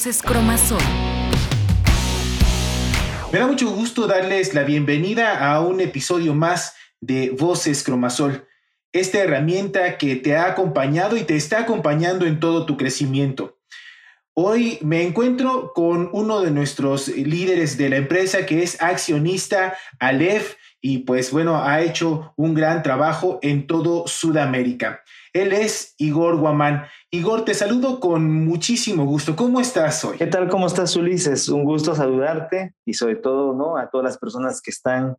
Voces Cromasol. Me da mucho gusto darles la bienvenida a un episodio más de Voces Cromasol, esta herramienta que te ha acompañado y te está acompañando en todo tu crecimiento. Hoy me encuentro con uno de nuestros líderes de la empresa que es accionista Aleph y pues bueno, ha hecho un gran trabajo en todo Sudamérica. Él es Igor Guamán. Igor, te saludo con muchísimo gusto. ¿Cómo estás hoy? ¿Qué tal? ¿Cómo estás, Ulises? Un gusto saludarte y sobre todo, ¿no? A todas las personas que están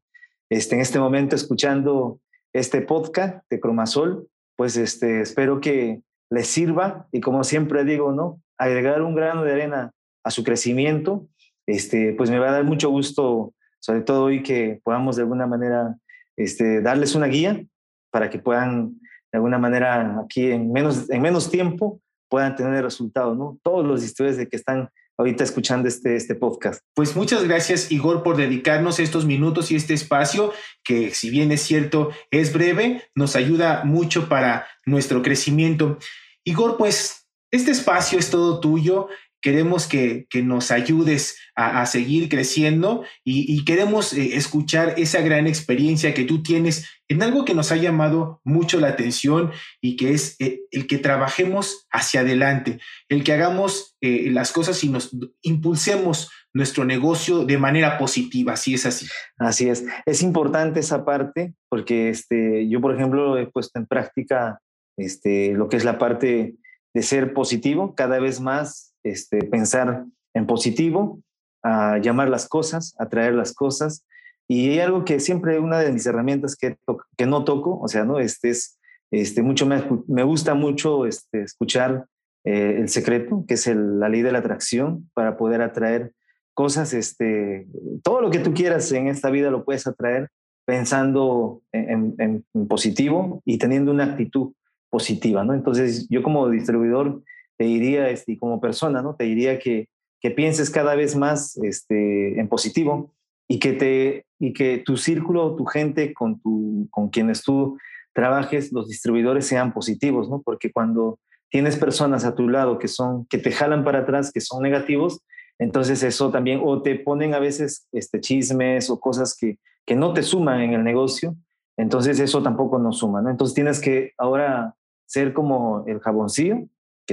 este, en este momento escuchando este podcast de Cromasol. Pues este, espero que les sirva y como siempre digo, ¿no? Agregar un grano de arena a su crecimiento. Este, pues me va a dar mucho gusto sobre todo hoy que podamos de alguna manera este, darles una guía para que puedan de alguna manera aquí en menos, en menos tiempo puedan tener el resultado, ¿no? Todos los distribuidores que están ahorita escuchando este, este podcast. Pues muchas gracias, Igor, por dedicarnos estos minutos y este espacio, que si bien es cierto, es breve, nos ayuda mucho para nuestro crecimiento. Igor, pues este espacio es todo tuyo queremos que, nos ayudes a, seguir creciendo y, queremos eh, escuchar esa gran experiencia que tú tienes en algo que nos ha llamado mucho la atención y que es eh, el que trabajemos hacia adelante, el que hagamos eh, las cosas y nos impulsemos nuestro negocio de manera positiva, si es así. Así es. Es importante esa parte porque este, yo, por ejemplo, he puesto en práctica este, lo que es la parte de ser positivo cada vez más este, pensar en positivo, a llamar las cosas, atraer las cosas. Y hay algo que siempre, una de mis herramientas que, no toco, o sea, ¿no? Este es, este, mucho me, gusta mucho este, escuchar eh, el secreto, que es la ley de la atracción, para poder atraer cosas, este, todo lo que tú quieras en esta vida lo puedes atraer pensando en, en, en positivo y teniendo una actitud positiva, ¿no? Entonces, yo como distribuidor te diría, este, como persona, ¿no? Te diría que, que pienses cada vez más este, en positivo y que, te, y que tu círculo, tu gente con, tu, con quienes tú trabajes, los distribuidores sean positivos, ¿no? Porque cuando tienes personas a tu lado que son, que te jalan para atrás, que son negativos, entonces eso también, o te ponen a veces este, chismes o cosas que, que no te suman en el negocio, entonces eso tampoco nos suma, ¿no? Entonces tienes que ahora ser como el jaboncillo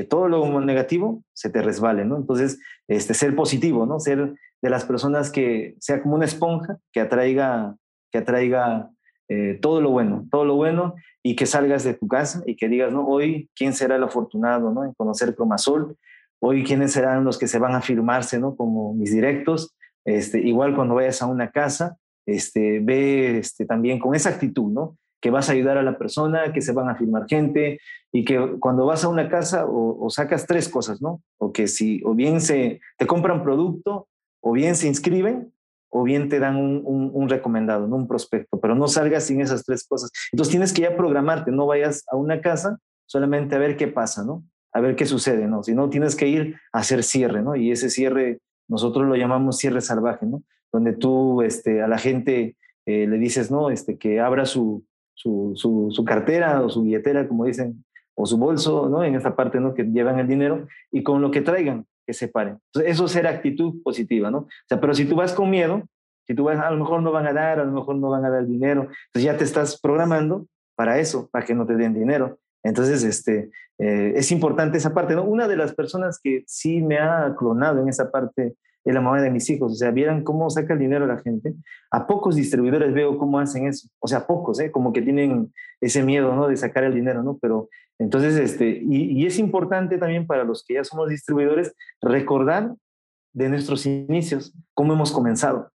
todo lo negativo se te resbale, ¿no? Entonces, este, ser positivo, ¿no? Ser de las personas que sea como una esponja que atraiga, que atraiga eh, todo lo bueno, todo lo bueno y que salgas de tu casa y que digas, ¿no? Hoy, ¿quién será el afortunado, ¿no? En conocer Cromasol. Hoy, ¿quiénes serán los que se van a firmarse, ¿no? Como mis directos. Este, igual cuando vayas a una casa, este, ve este, también con esa actitud, ¿no? Que vas a ayudar a la persona, que se van a firmar gente y que cuando vas a una casa o, sacas tres cosas, ¿no? O que si, o bien se, te compran producto, o bien se inscriben, o bien te dan un, recomendado, ¿no? Un prospecto, pero no salgas sin esas tres cosas. Entonces tienes que ya programarte, no vayas a una casa solamente a ver qué pasa, ¿no? A ver qué sucede, ¿no? Si no, tienes que ir a hacer cierre, ¿no? Y ese cierre, nosotros lo llamamos cierre salvaje, ¿no? Donde tú este, a la gente eh, le dices, ¿no? Este, que abra su, su, su, cartera o su billetera, como dicen, o su bolso, ¿no? En esta parte, ¿no? Que llevan el dinero y con lo que traigan, que se paren. Eso será actitud positiva, ¿no? O sea, pero si tú vas con miedo, si tú vas, a lo mejor no van a dar, a lo mejor no van a dar dinero, entonces ya te estás programando para eso, para que no te den dinero. Entonces, este, eh, es importante esa parte, ¿no? Una de las personas que sí me ha clonado en esa parte es la mamá de mis hijos. O sea, vieran cómo saca el dinero la gente. A pocos distribuidores veo cómo hacen eso. O sea, pocos, ¿eh? Como que tienen ese miedo, ¿no? De sacar el dinero, ¿no? Pero entonces, este, y, es importante también para los que ya somos distribuidores recordar de nuestros inicios, cómo hemos comenzado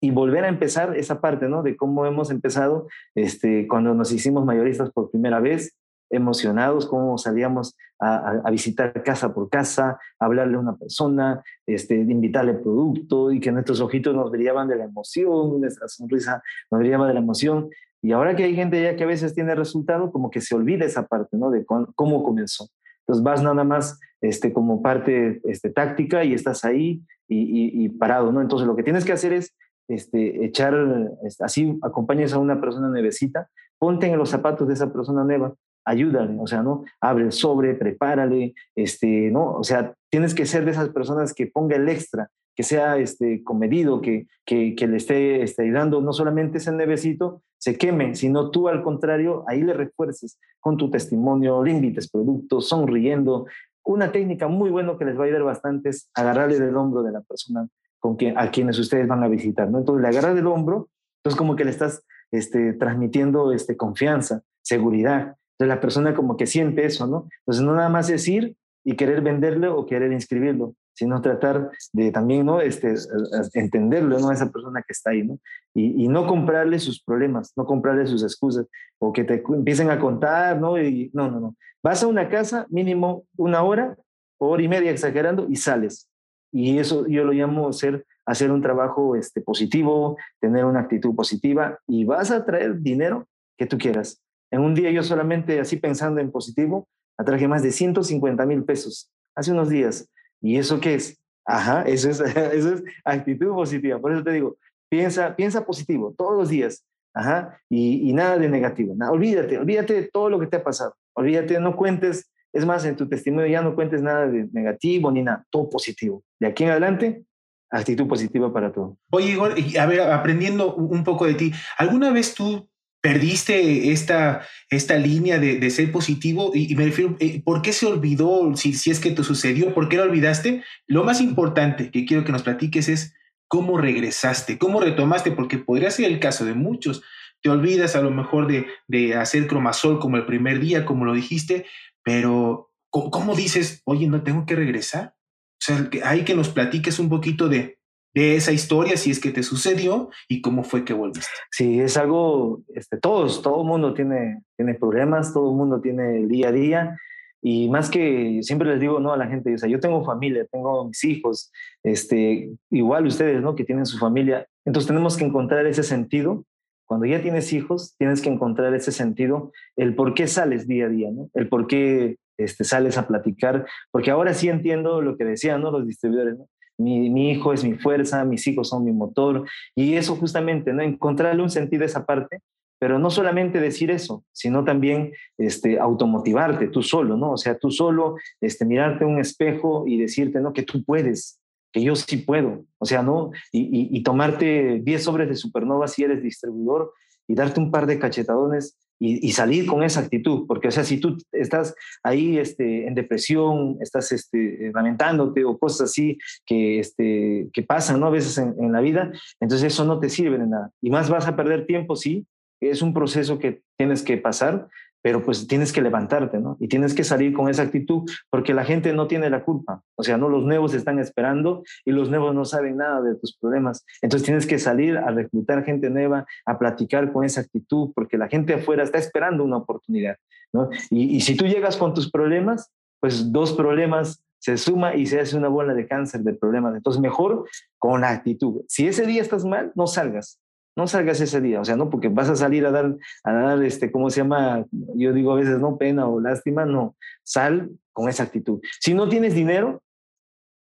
y volver a empezar esa parte, ¿no? De cómo hemos empezado este, cuando nos hicimos mayoristas por primera vez, emocionados, cómo salíamos a, visitar casa por casa, hablarle a una persona, este, invitarle producto y que nuestros ojitos nos brillaban de la emoción, nuestra sonrisa nos brillaba de la emoción. Y ahora que hay gente ya que a veces tiene resultado, como que se olvida esa parte, ¿no? De cómo comenzó. Entonces vas nada más este, como parte este, táctica y estás ahí y, y, parado, ¿no? Entonces lo que tienes que hacer es este, echar, así acompañes a una persona nuevecita, ponte en los zapatos de esa persona nueva ayúdale, o sea, ¿no? Abre el sobre, prepárale, este, ¿no? O sea, tienes que ser de esas personas que ponga el extra, que sea este, comedido, que, que, que le esté, esté, ayudando, no solamente ese nevecito se queme, sino tú al contrario, ahí le refuerces con tu testimonio, le invites productos, sonriendo. Una técnica muy buena que les va a ayudar bastante es agarrarle del hombro de la persona con quien, a quienes ustedes van a visitar, ¿no? Entonces le agarras del hombro, entonces como que le estás este, transmitiendo este, confianza, seguridad. Entonces la persona como que siente eso, ¿no? Entonces no nada más decir y querer venderle o querer inscribirlo, sino tratar de también, ¿no? Este, entenderlo, ¿no? Esa persona que está ahí, ¿no? Y, no comprarle sus problemas, no comprarle sus excusas, o que te empiecen a contar, ¿no? No, no, no. Vas a una casa, mínimo una hora, hora y media exagerando, y sales. Y eso yo lo llamo ser, hacer un trabajo este, positivo, tener una actitud positiva, y vas a traer dinero que tú quieras. En un día yo solamente así pensando en positivo, atraje más de 150 mil pesos hace unos días ¿Y eso qué es? Ajá, eso es, es actitud positiva. Por eso te digo, piensa, piensa positivo todos los días. Ajá, y, y nada de negativo. Nada, olvídate, olvídate de todo lo que te ha pasado. Olvídate, no cuentes, es más, en tu testimonio ya no cuentes nada de negativo ni nada, todo positivo. De aquí en adelante, actitud positiva para todo. Oye, Igor, a ver, aprendiendo un poco de ti, ¿alguna vez tú perdiste esta, esta línea de, ser positivo y, me refiero, eh, ¿por qué se olvidó? Si, si es que te sucedió, ¿por qué lo olvidaste? Lo más importante que quiero que nos platiques es cómo regresaste, cómo retomaste, porque podría ser el caso de muchos. Te olvidas a lo mejor de, de hacer cromasol como el primer día, como lo dijiste, pero ¿cómo, dices, oye, no tengo que regresar? O sea, hay que nos platiques un poquito de, de esa historia, si es que te sucedió y cómo fue que volviste. Sí, es algo, este, todos, todo el mundo tiene, tiene problemas, todo el mundo tiene día a día y más que siempre les digo no a la gente, o sea, yo tengo familia, tengo mis hijos, este, igual ustedes, ¿no? Que tienen su familia, entonces tenemos que encontrar ese sentido. Cuando ya tienes hijos, tienes que encontrar ese sentido, el por qué sales día a día, ¿no? El por qué este, sales a platicar, porque ahora sí entiendo lo que decían ¿no? los distribuidores. Mi, hijo es mi fuerza, mis hijos son mi motor, y eso justamente, ¿no? Encontrarle un sentido a esa parte, pero no solamente decir eso, sino también este, automotivarte tú solo, ¿no? O sea, tú solo este, mirarte un espejo y decirte, ¿no? Que tú puedes, que yo sí puedo, o sea, ¿no? Y, y tomarte 10 sobres de supernova si eres distribuidor y darte un par de cachetadones y, salir con esa actitud, porque o sea, si tú estás ahí este, en depresión, estás este, lamentándote o cosas así que, este, que pasan ¿no? a veces en, en, la vida, entonces eso no te sirve de nada. Y más vas a perder tiempo, sí, es un proceso que tienes que pasar, pero pues tienes que levantarte, ¿no? Y tienes que salir con esa actitud porque la gente no tiene la culpa. O sea, no los nuevos están esperando y los nuevos no saben nada de tus problemas. Entonces tienes que salir a reclutar gente nueva, a platicar con esa actitud porque la gente afuera está esperando una oportunidad, ¿no? Y, si tú llegas con tus problemas, pues dos problemas se suma y se hace una bola de cáncer de problemas. Entonces, mejor con la actitud. Si ese día estás mal, no salgas no salgas ese día, o sea, no, porque vas a salir a dar, a dar, este, ¿cómo se llama? Yo digo a veces, no, pena o lástima, no, sal con esa actitud. Si no tienes dinero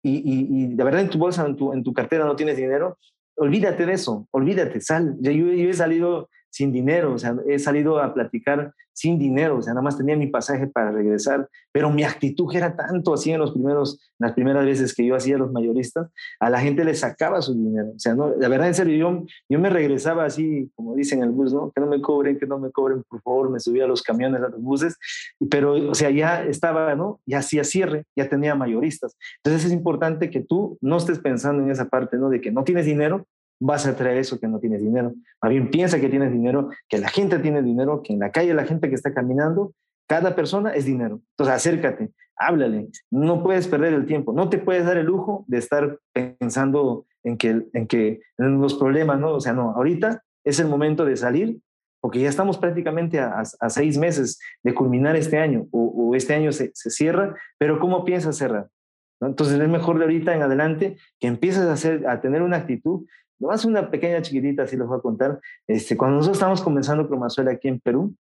y, y, de verdad en tu bolsa, en tu, en tu cartera no tienes dinero, olvídate de eso, olvídate, sal. Yo, yo he salido sin dinero, o sea, he salido a platicar sin dinero, o sea, nada más tenía mi pasaje para regresar, pero mi actitud era tanto así en los primeros, las primeras veces que yo hacía los mayoristas, a la gente le sacaba su dinero, o sea, la verdad en serio, yo, yo me regresaba así, como dicen en el bus, ¿no? Que no me cobren, que no me cobren, por favor, me subía a los camiones, a los buses, pero, o sea, ya estaba, ¿no? Ya hacía cierre, ya tenía mayoristas. Entonces es importante que tú no estés pensando en esa parte, ¿no? De que no tienes dinero, vas a traer eso que no tienes dinero. Más bien piensa que tienes dinero, que la gente tiene dinero, que en la calle la gente que está caminando, cada persona es dinero. Entonces acércate, háblale, no puedes perder el tiempo, no te puedes dar el lujo de estar pensando en que, en que en los problemas, ¿no? O sea, no, ahorita es el momento de salir porque ya estamos prácticamente a, seis meses de culminar este año o, este año se, cierra, pero ¿cómo piensas cerrar? Entonces es mejor de ahorita en adelante que empieces a, hacer, a tener una actitud Nomás una pequeña chiquitita, así les voy a contar. Este, cuando nosotros estábamos comenzando Cromazuela aquí en Perú,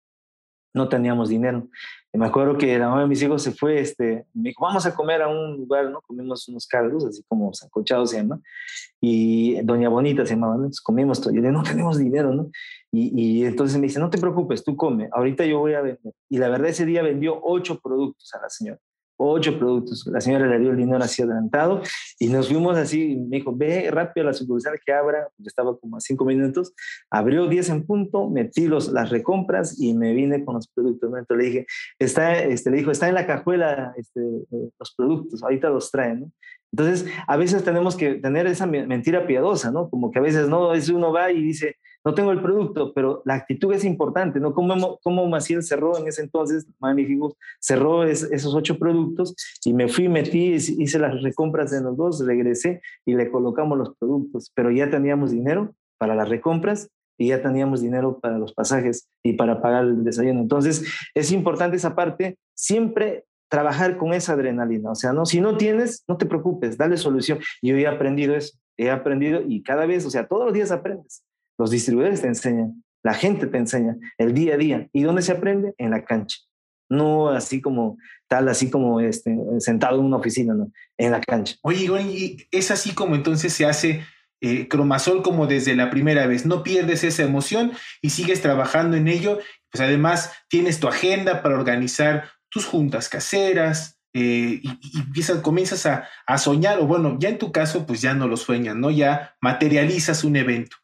no teníamos dinero. Y me acuerdo que la mamá de mis hijos se fue, este, me dijo, vamos a comer a un lugar, ¿no? Comimos unos caldos, así como sancochados se llama, y Doña Bonita se llamaba, ¿no? Entonces comimos todo. Y yo le no tenemos dinero, ¿no? Y, y, entonces me dice, no te preocupes, tú come, ahorita yo voy a vender. Y la verdad ese día vendió ocho productos a la señora. Ocho productos. La señora le dio el dinero así adelantado y nos fuimos así, me dijo, ve rápido a la sucursal que abra, pues estaba como a cinco minutos, abrió diez en punto, metí los, las recompras y me vine con los productos. Entonces le dije, está, este, le dijo, está en la cajuela este, eh, los productos, ahorita los traen. Entonces, a veces tenemos que tener esa mentira piadosa, ¿no? Como que a veces no, es uno va y dice, no tengo el producto, pero la actitud es importante, ¿no? Como, como Maciel cerró en ese entonces, magnífico, cerró esos ocho productos y me fui, metí, hice las recompras de los dos, regresé y le colocamos los productos, pero ya teníamos dinero para las recompras y ya teníamos dinero para los pasajes y para pagar el desayuno. Entonces, es importante esa parte, siempre trabajar con esa adrenalina. O sea, no, si no tienes, no te preocupes, dale solución. Yo he aprendido eso, he aprendido y cada vez, o sea, todos los días aprendes. Los distribuidores te enseñan, la gente te enseña, el día a día. ¿Y dónde se aprende? En la cancha. No así como tal, así como este, sentado en una oficina, no, en la cancha. Oye, es así como entonces se hace eh, cromasol como desde la primera vez. No pierdes esa emoción y sigues trabajando en ello. Pues además tienes tu agenda para organizar tus juntas caseras, eh, y, comienzas a, soñar, o bueno, ya en tu caso, pues ya no lo sueñas, ¿no? Ya materializas un evento.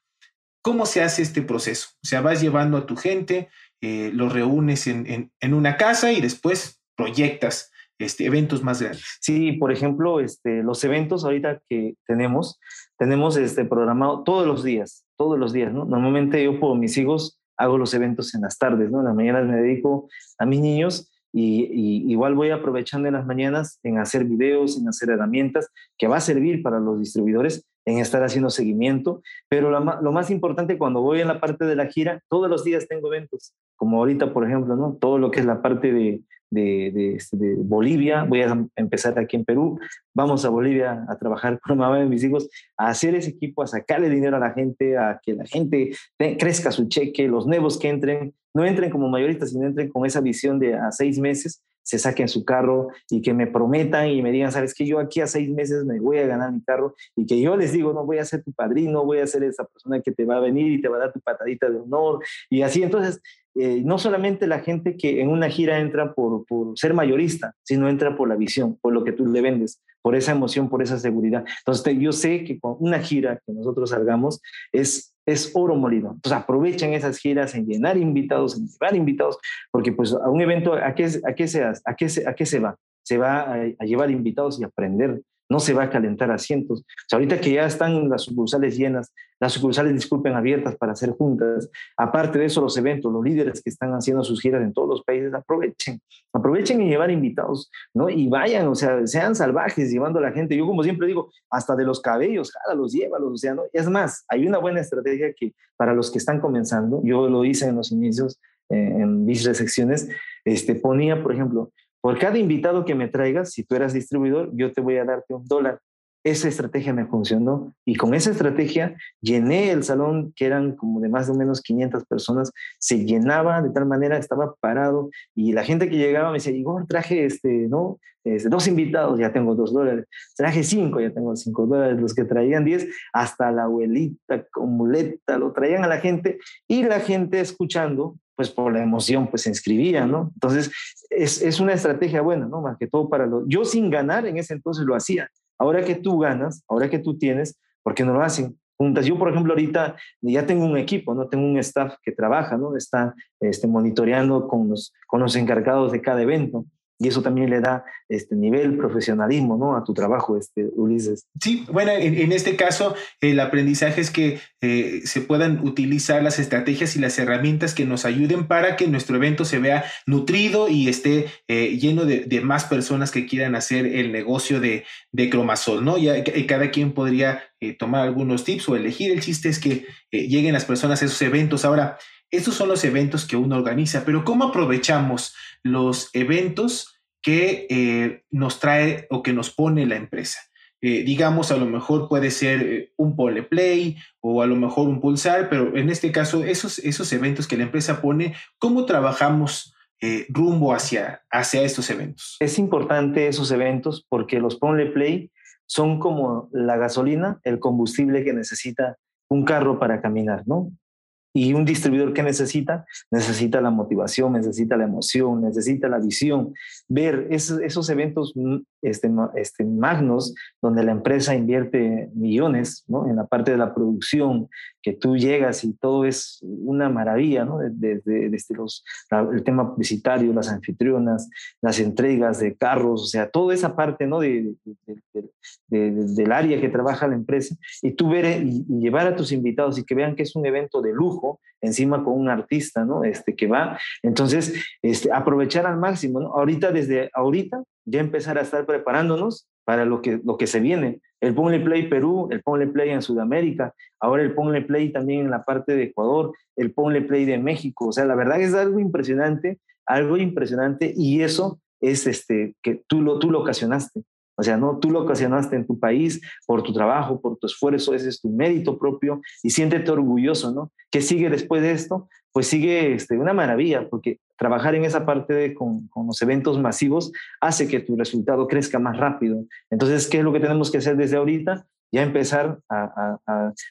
¿Cómo se hace este proceso? O sea, vas llevando a tu gente, eh, los reúnes en, una casa y después proyectas este, eventos más grandes. Sí, por ejemplo, este, los eventos ahorita que tenemos, tenemos este, programado todos los días, todos los días, ¿no? Normalmente yo por mis hijos hago los eventos en las tardes, ¿no? En las mañanas me dedico a mis niños y, igual voy aprovechando en las mañanas en hacer videos, en hacer herramientas que va a servir para los distribuidores en estar haciendo seguimiento. Pero lo, más importante cuando voy en la parte de la gira, todos los días tengo eventos, como ahorita, por ejemplo, ¿no? Todo lo que es la parte de, de, este, Bolivia, voy a empezar aquí en Perú, vamos a Bolivia a trabajar con mamá de mis hijos, a hacer ese equipo, a sacarle dinero a la gente, a que la gente crezca su cheque, los nuevos que entren, no entren como mayoristas, sino entren con esa visión de a seis meses se saquen su carro y que me prometan y me digan, sabes que yo aquí a seis meses me voy a ganar mi carro y que yo les digo, no voy a ser tu padrino, voy a ser esa persona que te va a venir y te va a dar tu patadita de honor y así. Entonces, eh, no solamente la gente que en una gira entra por, por, ser mayorista, sino entra por la visión, por lo que tú le vendes, por esa emoción, por esa seguridad. Entonces, yo sé que con una gira que nosotros salgamos es, es oro molido. Entonces, aprovechen esas giras en llenar invitados, en llevar invitados, porque pues a un evento, ¿a qué, a qué, se, a qué, a qué se va? Se va a, a llevar invitados y aprender no se va a calentar asientos. O sea, ahorita que ya están las sucursales llenas, las sucursales, disculpen, abiertas para hacer juntas, aparte de eso, los eventos, los líderes que están haciendo sus giras en todos los países, aprovechen, aprovechen y llevar invitados, ¿no? Y vayan, o sea, sean salvajes llevando a la gente. Yo, como siempre digo, hasta de los cabellos, los llévalos, o sea, ¿no? Es más, hay una buena estrategia que para los que están comenzando, yo lo hice en los inicios, eh, en mis secciones, este, ponía, por ejemplo, por cada invitado que me traigas, si tú eras distribuidor, yo te voy a darte un dólar. Esa estrategia me funcionó y con esa estrategia llené el salón, que eran como de más o menos 500 personas, se llenaba de tal manera, estaba parado y la gente que llegaba me decía, Igor, traje este, ¿no? Este, dos invitados, ya tengo dos dólares, traje cinco, ya tengo cinco dólares, los que traían diez, hasta la abuelita con muleta, lo traían a la gente y la gente escuchando pues por la emoción, pues se inscribía, ¿no? Entonces, es, es una estrategia buena, ¿no? Más que todo para los... Yo sin ganar en ese entonces lo hacía. Ahora que tú ganas, ahora que tú tienes, ¿por qué no lo hacen? Juntas. Yo, por ejemplo, ahorita ya tengo un equipo, ¿no? Tengo un staff que trabaja, ¿no? Está este, monitoreando con los, con los encargados de cada evento y eso también le da este nivel profesionalismo ¿no? a tu trabajo, este, Ulises. Sí, bueno, en, este caso el aprendizaje es que eh, se puedan utilizar las estrategias y las herramientas que nos ayuden para que nuestro evento se vea nutrido y esté eh, lleno de, más personas que quieran hacer el negocio de, de Cromasol, ¿no? Y, cada quien podría eh, tomar algunos tips o elegir. El chiste es que lleguen las personas a esos eventos. Ahora, estos son los eventos que uno organiza, pero ¿cómo aprovechamos los eventos que eh, nos trae o que nos pone la empresa? Eh, digamos, a lo mejor puede ser eh, un pole play o a lo mejor un pulsar, pero en este caso, esos, esos eventos que la empresa pone, ¿cómo trabajamos rumbo hacia, hacia estos eventos? Es importante esos eventos porque los pole play son como la gasolina, el combustible que necesita un carro para caminar, ¿no? Y un distribuidor que necesita, necesita la motivación, necesita la emoción, necesita la visión, ver esos, esos eventos mm, este, este, magnos donde la empresa invierte millones ¿no? en la parte de la producción, que tú llegas y todo es una maravilla, ¿no? desde, desde los, el tema publicitario, las anfitrionas, las entregas de carros, o sea, toda esa parte ¿no? de, del área que trabaja la empresa, y tú ver y, y llevar a tus invitados y que vean que es un evento de lujo, encima con un artista, ¿no? Este, que va. Entonces, este, aprovechar al máximo, ¿no? Ahorita, desde ahorita, ya empezar a estar preparándonos para lo que, lo que se viene. El Ponle Play Perú, el Ponle Play en Sudamérica, ahora el Ponle Play también en la parte de Ecuador, el Ponle Play de México. O sea, la verdad es algo impresionante, algo impresionante y eso es este, que tú lo, tú lo ocasionaste. O sea, no, tú lo ocasionaste en tu país por tu trabajo, por tu esfuerzo, ese es tu mérito propio y siéntete orgulloso, ¿no? ¿Qué sigue después de esto? Pues sigue este, una maravilla, porque trabajar en esa parte de, con, con, los eventos masivos hace que tu resultado crezca más rápido. Entonces, ¿qué es lo que tenemos que hacer desde ahorita? Ya empezar a,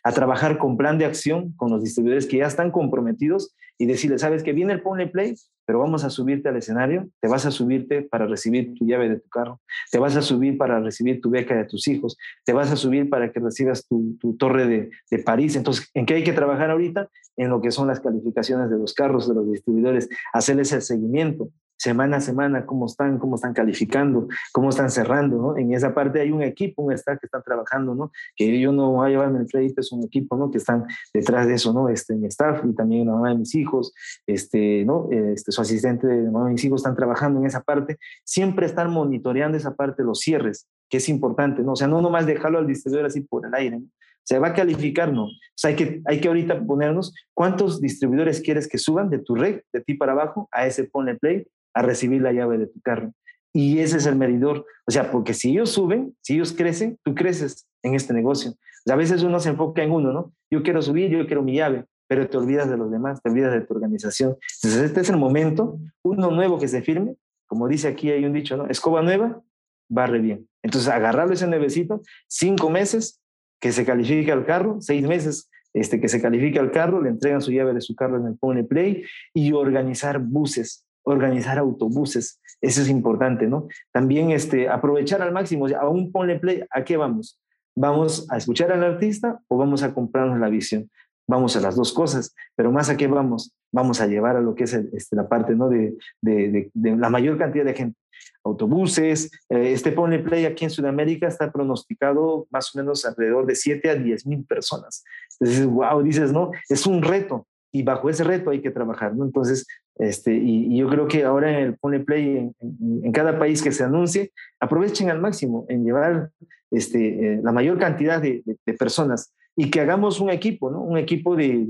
a, trabajar con plan de acción con los distribuidores que ya están comprometidos y decirles, sabes que viene el Ponle Play, pero vamos a subirte al escenario, te vas a subirte para recibir tu llave de tu carro, te vas a subir para recibir tu beca de tus hijos, te vas a subir para que recibas tu, tu torre de, de París. Entonces, ¿en qué hay que trabajar ahorita? En lo que son las calificaciones de los carros, de los distribuidores, hacerles el seguimiento, semana a semana cómo están, cómo están calificando, cómo están cerrando, ¿no? En esa parte hay un equipo, un staff que están trabajando, ¿no? Que yo no voy a llevarme el crédito, es un equipo, ¿no? Que están detrás de eso, ¿no? Este, mi staff y también la mamá de mis hijos, este, ¿no? Este, su asistente de mamá de mis hijos están trabajando en esa parte, siempre están monitoreando esa parte, los cierres, que es importante, ¿no? O sea, no nomás dejarlo al distribuidor así por el aire, ¿no? Se va a calificar, ¿no? O sea, hay que, hay que ahorita ponernos cuántos distribuidores quieres que suban de tu red, de ti para abajo, a ese ponle play a recibir la llave de tu carro. Y ese es el medidor. O sea, porque si ellos suben, si ellos crecen, tú creces en este negocio. O sea, a veces uno se enfoca en uno, ¿no? Yo quiero subir, yo quiero mi llave, pero te olvidas de los demás, te olvidas de tu organización. Entonces, este es el momento, uno nuevo que se firme, como dice aquí, hay un dicho, ¿no? Escoba nueva, barre bien. Entonces, agarrarlo ese nuevecito, cinco meses que se califica el carro, seis meses este, que se califica el carro, le entregan su llave de su carro en el Pone Play y organizar buses organizar autobuses, eso es importante, ¿no? También este, aprovechar al máximo, a un ponle play, ¿a qué vamos? ¿Vamos a escuchar al artista o vamos a comprarnos la visión? Vamos a las dos cosas, pero más a qué vamos? Vamos a llevar a lo que es este, la parte, ¿no? De, de, de, la mayor cantidad de gente. Autobuses, eh, este ponle play aquí en Sudamérica está pronosticado más o menos alrededor de 7 a 10 mil personas. Entonces, wow, dices, ¿no? Es un reto, y bajo ese reto hay que trabajar, ¿no? Entonces, este, y, yo creo que ahora en el Pone Play, en, cada país que se anuncie, aprovechen al máximo en llevar este, eh, la mayor cantidad de, personas y que hagamos un equipo, ¿no? Un equipo de,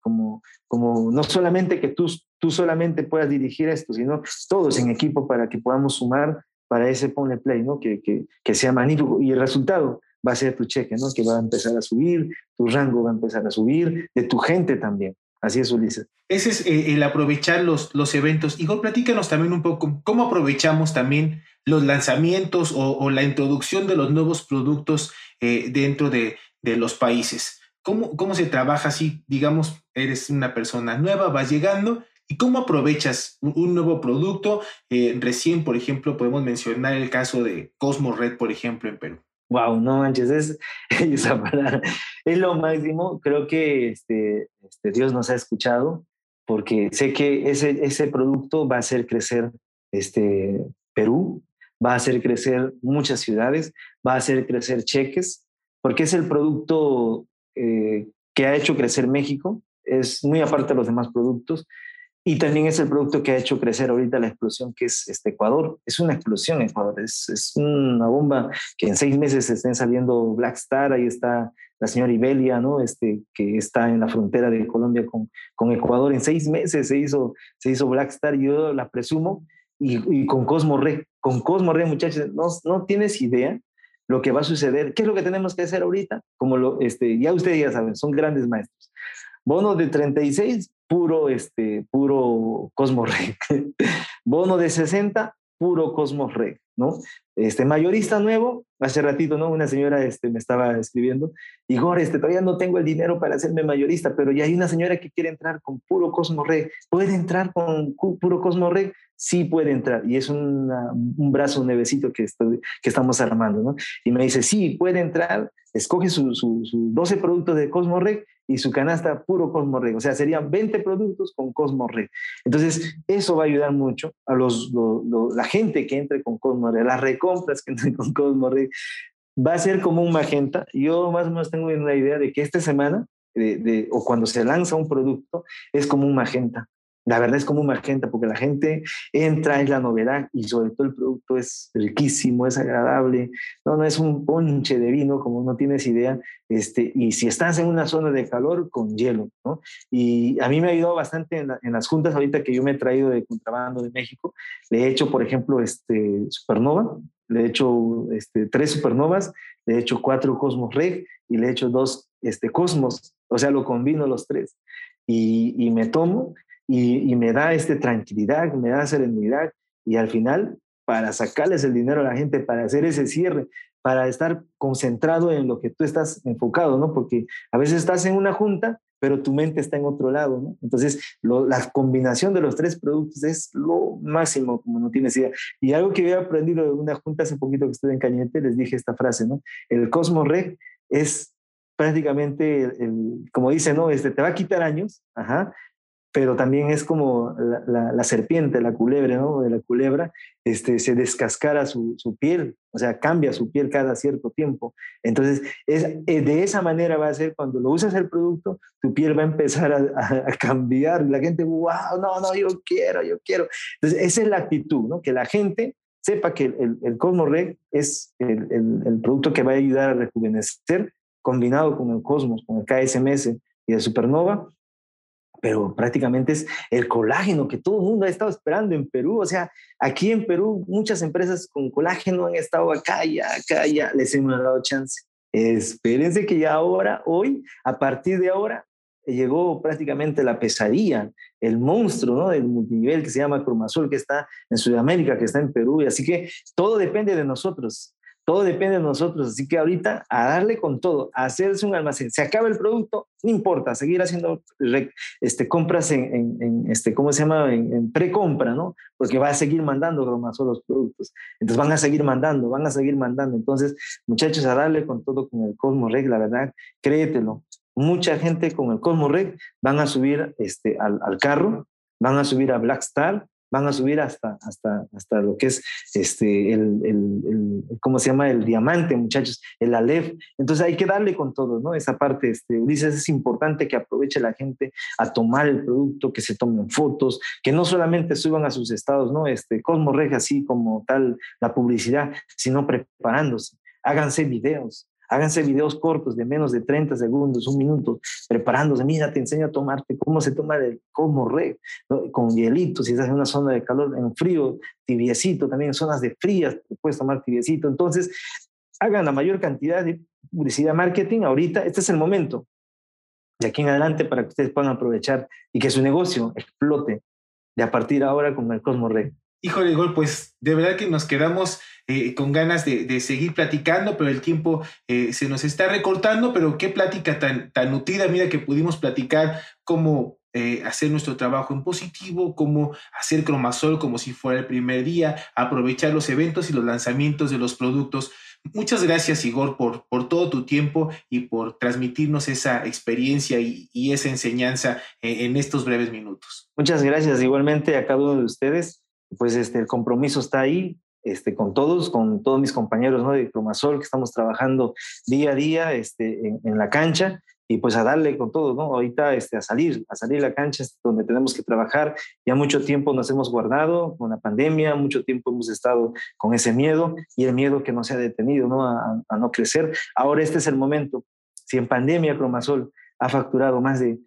como, como no solamente que tú, tú solamente puedas dirigir esto, sino todos en equipo para que podamos sumar para ese Pone Play, ¿no? Que, que, que sea magnífico. Y el resultado, va a ser tu cheque, ¿no? Que va a empezar a subir, tu rango va a empezar a subir, de tu gente también. Así es, Ulises. Ese es eh, el aprovechar los, los eventos. Igor, platícanos también un poco cómo aprovechamos también los lanzamientos o, la introducción de los nuevos productos eh, dentro de, de, los países. ¿Cómo, ¿Cómo se trabaja si, digamos, eres una persona nueva, vas llegando ¿Y cómo aprovechas un, nuevo producto? Eh, recién, por ejemplo, podemos mencionar el caso de Cosmo Red, por ejemplo, en Perú. Wow, no manches, es, es lo máximo. Creo que este, este, Dios nos ha escuchado porque sé que ese, ese producto va a hacer crecer este, Perú, va a hacer crecer muchas ciudades, va a hacer crecer cheques, porque es el producto eh, que ha hecho crecer México, es muy aparte de los demás productos, y también es el producto que ha hecho crecer ahorita la explosión que es este Ecuador. Es una explosión Ecuador, es, es una bomba que en seis meses estén saliendo Black Star, ahí está la señora Ibelia, ¿no? Este, que está en la frontera de Colombia con, con Ecuador. En seis meses se hizo, se hizo Black Star, yo la presumo, y, y con Cosmo Re, con Cosmo Re, muchachos, no, no tienes idea lo que va a suceder. ¿Qué es lo que tenemos que hacer ahorita? Como lo, este, ya ustedes ya saben, son grandes maestros. Bono de 36 puro, este, puro Cosmo Bono de 60, puro Cosmos Reg, ¿no? Este mayorista nuevo, hace ratito, ¿no? Una señora este, me estaba escribiendo, Igor, este, todavía no tengo el dinero para hacerme mayorista, pero ya hay una señora que quiere entrar con puro Cosmos Reg. ¿Puede entrar con puro Cosmos Reg? Sí puede entrar. Y es un brazo nuevecito que, que estamos armando, ¿no? Y me dice, sí, puede entrar, escoge sus su, 12 productos de Cosmos Reg y su canasta puro Cosmorreg. O sea, serían 20 productos con Cosmorreg. Entonces, eso va a ayudar mucho a la gente que entre con Las recompras que entren con Cosmorreg. Va a ser como un magenta. Yo más o menos tengo una idea de que esta semana, o cuando se lanza un producto, es como un magenta. La verdad es como magenta porque la gente entra, es la novedad y sobre todo el producto es riquísimo, es agradable. No, no es un ponche de vino como no tienes idea. Este, y si estás en una zona de calor, con hielo. ¿no? Y a mí me ha ayudado bastante en, las juntas ahorita que yo me he traído de contrabando de México. Le he hecho, por ejemplo, este, Supernova, le he hecho este, tres Supernovas, le he hecho cuatro Cosmos Reg y le he hecho dos este, Cosmos. O sea, lo combino los tres. Y, y me tomo y, me da este tranquilidad, me da serenidad y al final para sacarles el dinero a la gente, para hacer ese cierre, para estar concentrado en lo que tú estás enfocado, ¿no? Porque a veces estás en una junta, pero tu mente está en otro lado, ¿no? Entonces, la combinación de los tres productos es lo máximo, como no tienes idea. Y algo que había aprendido de una junta hace poquito que estuve en Cañete, les dije esta frase, ¿no? El Cosmo Reg es prácticamente, el, como dice, ¿no? Este, te va a quitar años, ajá, pero también es como la, serpiente, la culebra, ¿no? De la culebra, este, se descascara su, piel, o sea, cambia su piel cada cierto tiempo. Entonces, es, eh, de esa manera va a ser cuando lo usas el producto, tu piel va a empezar a, cambiar. La gente, wow, no, no, yo quiero, yo quiero. Entonces, esa es la actitud, ¿no? Que la gente sepa que el, el Cosmo Reg es el, el producto que va a ayudar a rejuvenecer combinado con el Cosmos, con el KSMS y el Supernova, pero prácticamente es el colágeno que todo el mundo ha estado esperando en Perú. O sea, aquí en Perú muchas empresas con colágeno han estado acá, ya, acá, ya, les hemos dado chance. Espérense que ya ahora, hoy, a partir de ahora, llegó prácticamente la pesadilla, el monstruo ¿no? del multinivel que se llama Cromazol, que está en Sudamérica, que está en Perú. Así que todo depende de nosotros. Todo depende de nosotros, así que ahorita a darle con todo, hacerse un almacén. Se acaba el producto, no importa, seguir haciendo este, compras en, este, ¿cómo se llama? En, en precompra, ¿no? Porque va a seguir mandando más los productos. Entonces van a seguir mandando, van a seguir mandando. Entonces, muchachos, a darle con todo con el Cosmo Reg, la verdad, créetelo. Mucha gente con el Cosmo Reg van a subir este, al, al carro, van a subir a Black Star, van a subir hasta, hasta, hasta lo que es este, el, el, ¿cómo se llama? El diamante, muchachos, el Aleph. Entonces hay que darle con todo, ¿no? Esa parte, este, Ulises, es importante que aproveche la gente a tomar el producto, que se tomen fotos, que no solamente suban a sus estados, ¿no? Este, Cosmo Reg, así como tal, la publicidad, sino preparándose. Háganse videos, Háganse videos cortos de menos de 30 segundos, un minuto, preparándose. Mira, te enseño a tomarte cómo se toma el como reg, con hielitos, si estás en una zona de calor, en frío, tibiecito, también en zonas de frías, puedes tomar tibiecito. Entonces, hagan la mayor cantidad de publicidad marketing ahorita. Este es el momento de aquí en adelante para que ustedes puedan aprovechar y que su negocio explote de a partir de ahora con el Cosmo Reg. Híjole, Gol, pues de verdad que nos quedamos eh, con ganas de, seguir platicando, pero el tiempo eh, se nos está recortando, pero qué plática tan, tan nutrida, mira que pudimos platicar cómo eh, hacer nuestro trabajo en positivo, cómo hacer cromasol como si fuera el primer día, aprovechar los eventos y los lanzamientos de los productos. Muchas gracias, Igor, por, por todo tu tiempo y por transmitirnos esa experiencia y, esa enseñanza en, en estos breves minutos. Muchas gracias igualmente a cada uno de ustedes pues este, el compromiso está ahí, este, con todos, con todos mis compañeros ¿no? de Cromasol, que estamos trabajando día a día este, en, la cancha y pues a darle con todo, ¿no? Ahorita este, a salir, a salir la cancha es donde tenemos que trabajar. Ya mucho tiempo nos hemos guardado con la pandemia, mucho tiempo hemos estado con ese miedo y el miedo que no se ha detenido, ¿no? A, a no crecer. Ahora este es el momento. Si en pandemia Cromasol ha facturado más de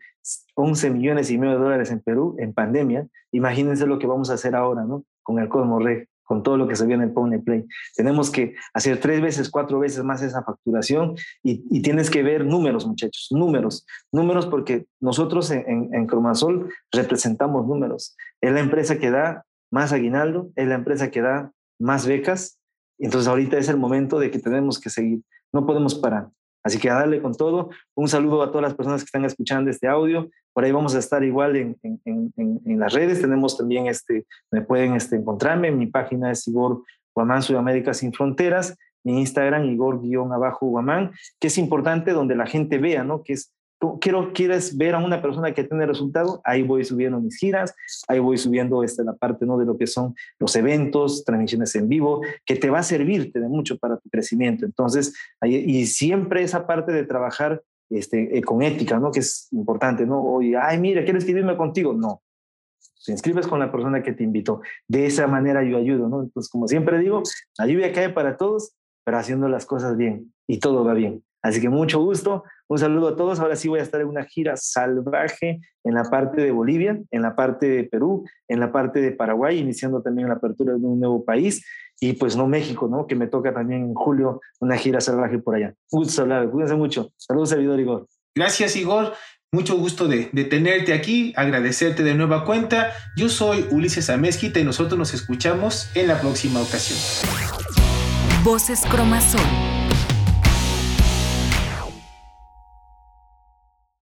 11 millones y medio de dólares en Perú en pandemia, imagínense lo que vamos a hacer ahora, ¿no? Con el Cosmo Reg, con todo lo que se vio en el Pony Play. Tenemos que hacer tres veces, cuatro veces más esa facturación y, tienes que ver números, muchachos, números, números porque nosotros en, en, Cromasol representamos números. Es la empresa que da más aguinaldo, es la empresa que da más becas. Entonces ahorita es el momento de que tenemos que seguir, no podemos parar. Así que a darle con todo. Un saludo a todas las personas que están escuchando este audio. Por ahí vamos a estar igual en, en, en, las redes. Tenemos también, este, me pueden este, encontrarme. Mi página es Igor Guamán Sudamérica Sin Fronteras. Mi Instagram, Igor-Abajo Guamán, que es importante donde la gente vea, ¿no? Que es quiero, quieres ver a una persona que tiene resultado, ahí voy subiendo mis giras, ahí voy subiendo este, la parte ¿no? de lo que son los eventos, transmisiones en vivo, que te va a servirte de mucho para tu crecimiento. Entonces, y siempre esa parte de trabajar este, eh, con ética, ¿no? que es importante, ¿no? Oye, ay, mira, ¿quieres inscribirme contigo? No. Te inscribes con la persona que te invitó. De esa manera yo ayudo, ¿no? Entonces, como siempre digo, la lluvia cae para todos, pero haciendo las cosas bien y todo va bien. Así que mucho gusto, un saludo a todos. Ahora sí voy a estar en una gira salvaje en la parte de Bolivia, en la parte de Perú, en la parte de Paraguay, iniciando también la apertura de un nuevo país. Y pues no México, ¿no? Que me toca también en julio una gira salvaje por allá. Un gusto hablar, cuídense mucho. Saludos, servidor Igor. Gracias, Igor. Mucho gusto de, de, tenerte aquí, agradecerte de nueva cuenta. Yo soy Ulises Amezquita y nosotros nos escuchamos en la próxima ocasión. Voces Cromazón